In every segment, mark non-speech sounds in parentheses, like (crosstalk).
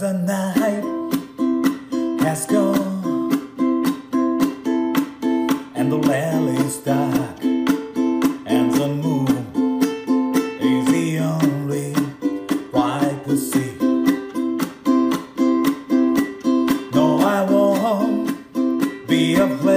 the night has gone and the well is dark and the moon is the only light we see. No, I won't be afraid.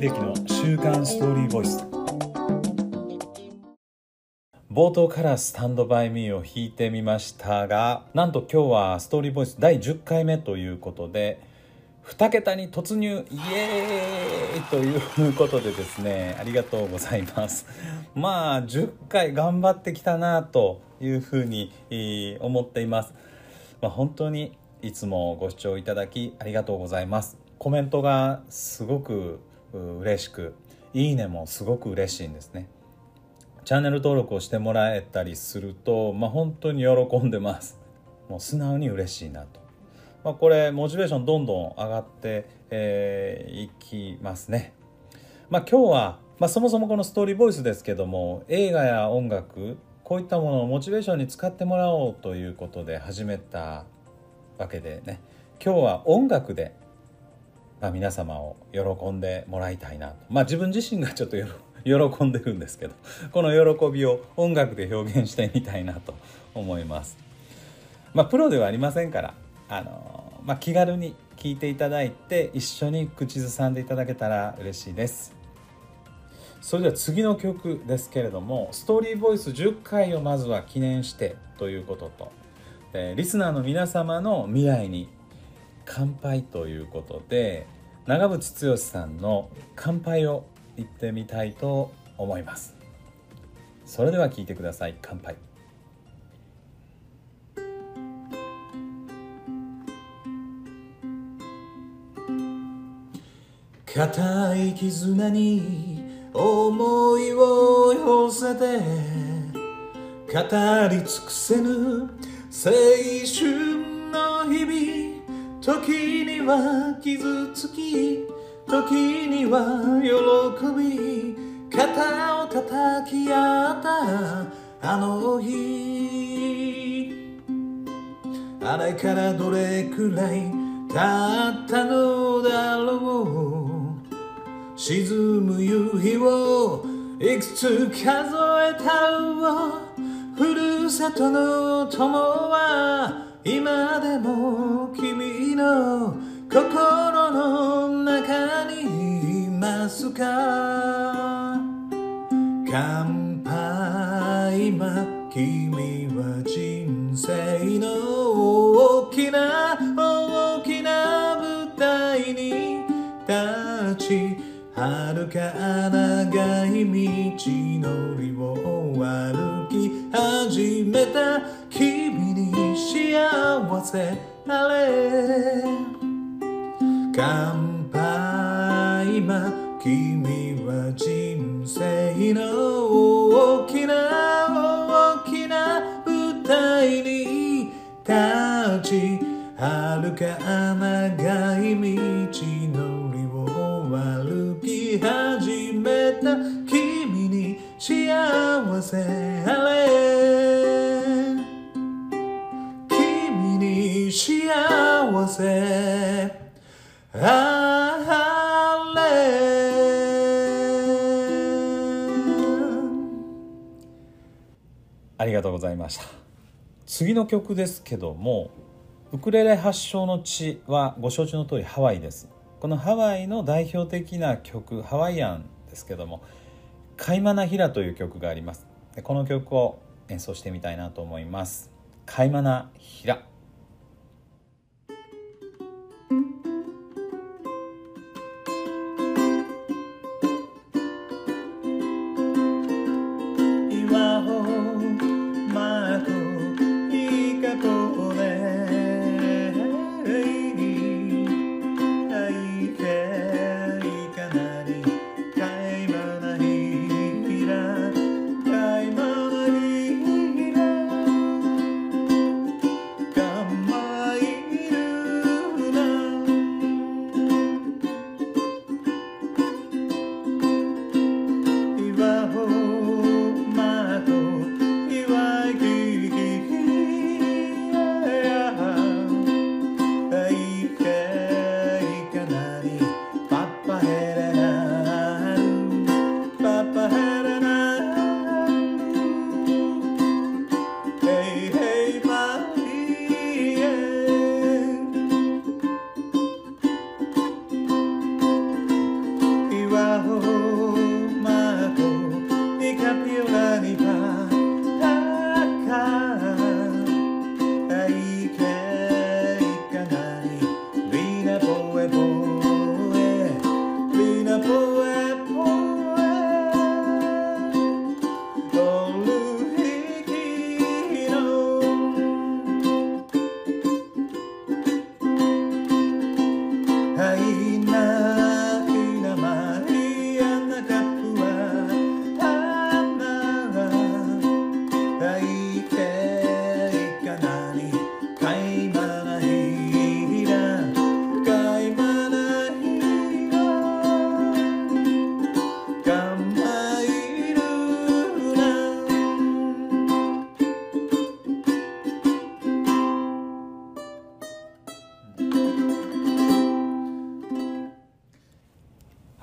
秀樹の週刊ストーリーボイス。冒頭からスタンドバイミーを弾いてみましたがなんと今日はストーリーボイス第10回目ということで2桁に突入イエーイということでですねありがとうございます。まあ10回頑張ってきたなというふうに思っています、まあ、本当にいつもご視聴いただきありがとうございます。コメントがすごく嬉しくいいねもすごく嬉しいんですね。チャンネル登録をしてもらえたりすると、まあ、本当に喜んでます。もう素直に嬉しいなと、まあ、これモチベーションどんどん上がってい、えーいきますね。まあ今日は、まあ、そもそもこのストーリーボイスですけども映画や音楽こういったものをモチベーションに使ってもらおうということで始めたわけでね。今日は音楽で、皆様を喜んでもらいたいなとまあ自分自身がちょっと (laughs) 喜んでるんですけどこの喜びを音楽で表現してみたいなと思います。まあプロではありませんからあの、まあ、気軽に聴いていただいて一緒に口ずさんでいただけたら嬉しいです。それでは次の曲ですけれどもストーリーボイス10回をまずは記念してということと、リスナーの皆様の未来に乾杯ということで長渕剛さんの「乾杯」を言ってみたいと思います。それでは聞いてください乾杯。固い絆に思いを寄せて語り尽くせぬ青春時には傷つき時には喜び肩を叩き合ったあの日。あれからどれくらい経ったのだろう。沈む夕日をいくつ数えたふるさとの友は今でも君の心の中にいますか？乾杯今君は人生の大きな大きな舞台に立ち遥か長い道のりを歩き始めた。幸せなれ乾杯今君は人生の大きな大きな舞台に立ち遥か長い道のりを歩き始めた君に幸せありがとうございました。次の曲ですけどもウクレレ発祥の地はご承知の通りハワイです。このハワイの代表的な曲ハワイアンですけども「カイマナヒラ」という曲があります。この曲を演奏してみたいなと思います「カイマナヒラ」あ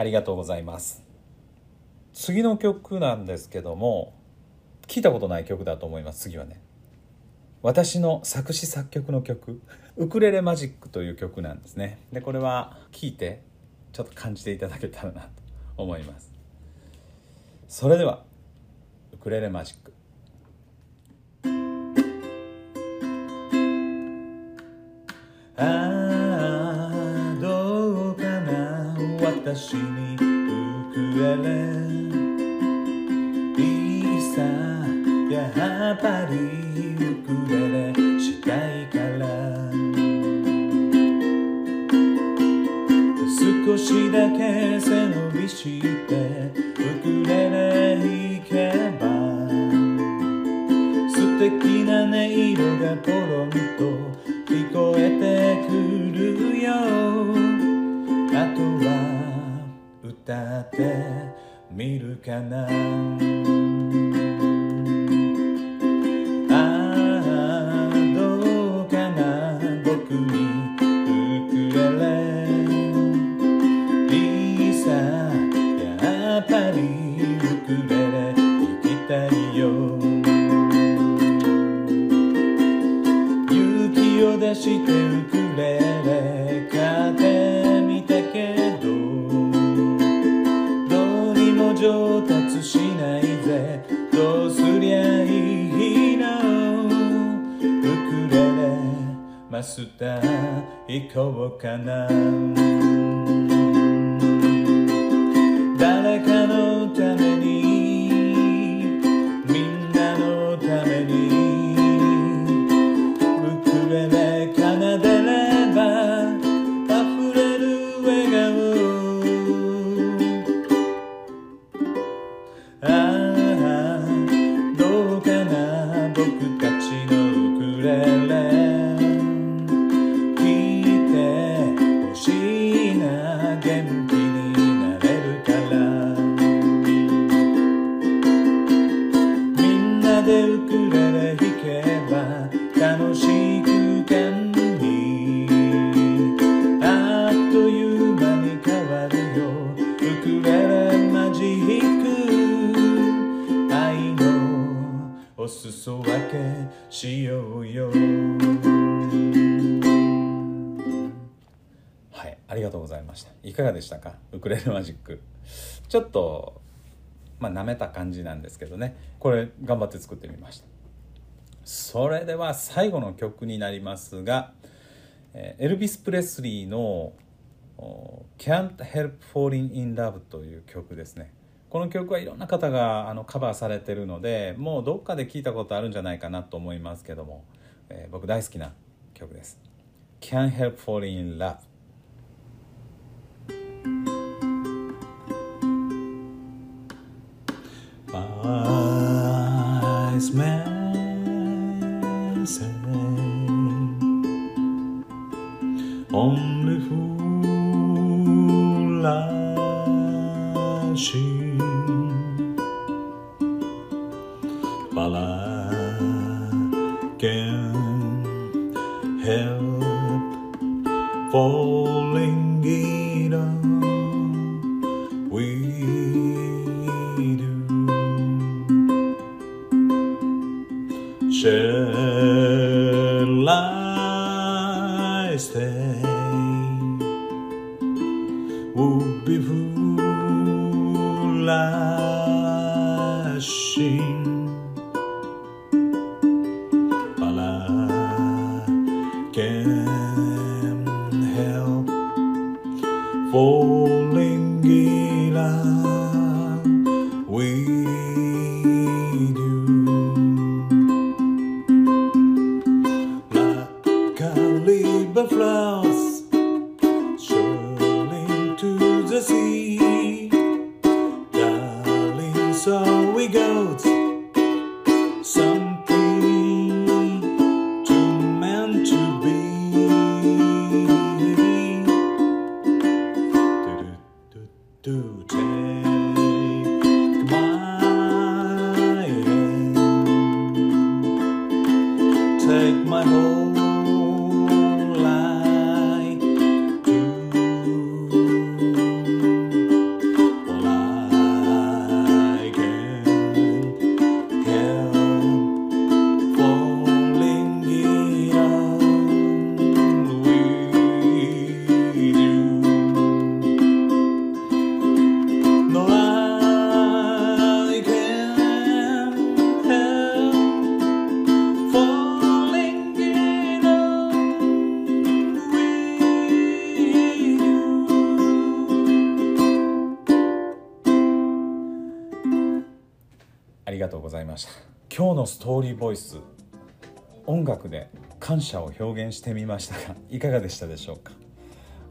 りがとうございます。次の曲なんですけども聞いたことない曲だと思います次はね。私の作詞作曲の曲「ウクレレマジック」という曲なんですね。でこれは聴いてちょっと感じていただけたらなと思います。それではウクレレマジック。あ私にウクレレいいさやっぱりウクレレしたいから。少しだけ背伸びして。ウクレレ弾けば。素敵な音色がポロンと。聞こえてくるよ。あとは歌ってみるかな。明日行こうかな。しようよ。はいありがとうございました。いかがでしたか？ウクレレマジック。ちょっとまあ舐めた感じなんですけどね。これ頑張って作ってみました。それでは最後の曲になりますがエルビス・プレスリーの「Can't Help Falling in Love」という曲ですね。この曲はいろんな方があのカバーされてるのでもうどっかで聞いたことあるんじゃないかなと思いますけども、えー、僕大好きな曲です「Can't Help Falling in Love」Wise man say Only fool rushing But Shall I stay? Would be foolishing, but to tell. のストーリーボイス音楽で感謝を表現してみましたが (laughs) いかがでしたでしょうか？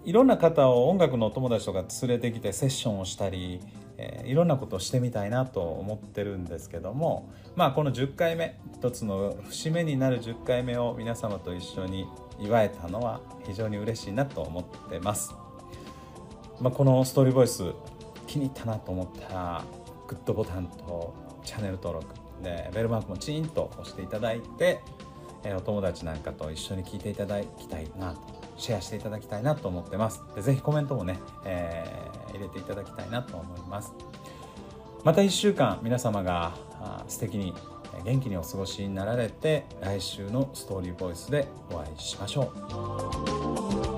いろんな方を音楽のお友達とか連れてきてセッションをしたり、えーいろんなことをしてみたいなと思ってるんですけどもまあこの10回目一つの節目になる10回目を皆様と一緒に祝えたのは非常に嬉しいなと思ってます、まあ、このストーリーボイス気に入ったなと思ったらグッドボタンとチャンネル登録でベルマークもチーンと押していただいて、えーお友達なんかと一緒に聞いていただきたいなとシェアしていただきたいなと思ってます。でぜひコメントもね、えー入れていただきたいなと思います。また1週間皆様があ素敵に元気にお過ごしになられて来週のストーリーボイスでお会いしましょう。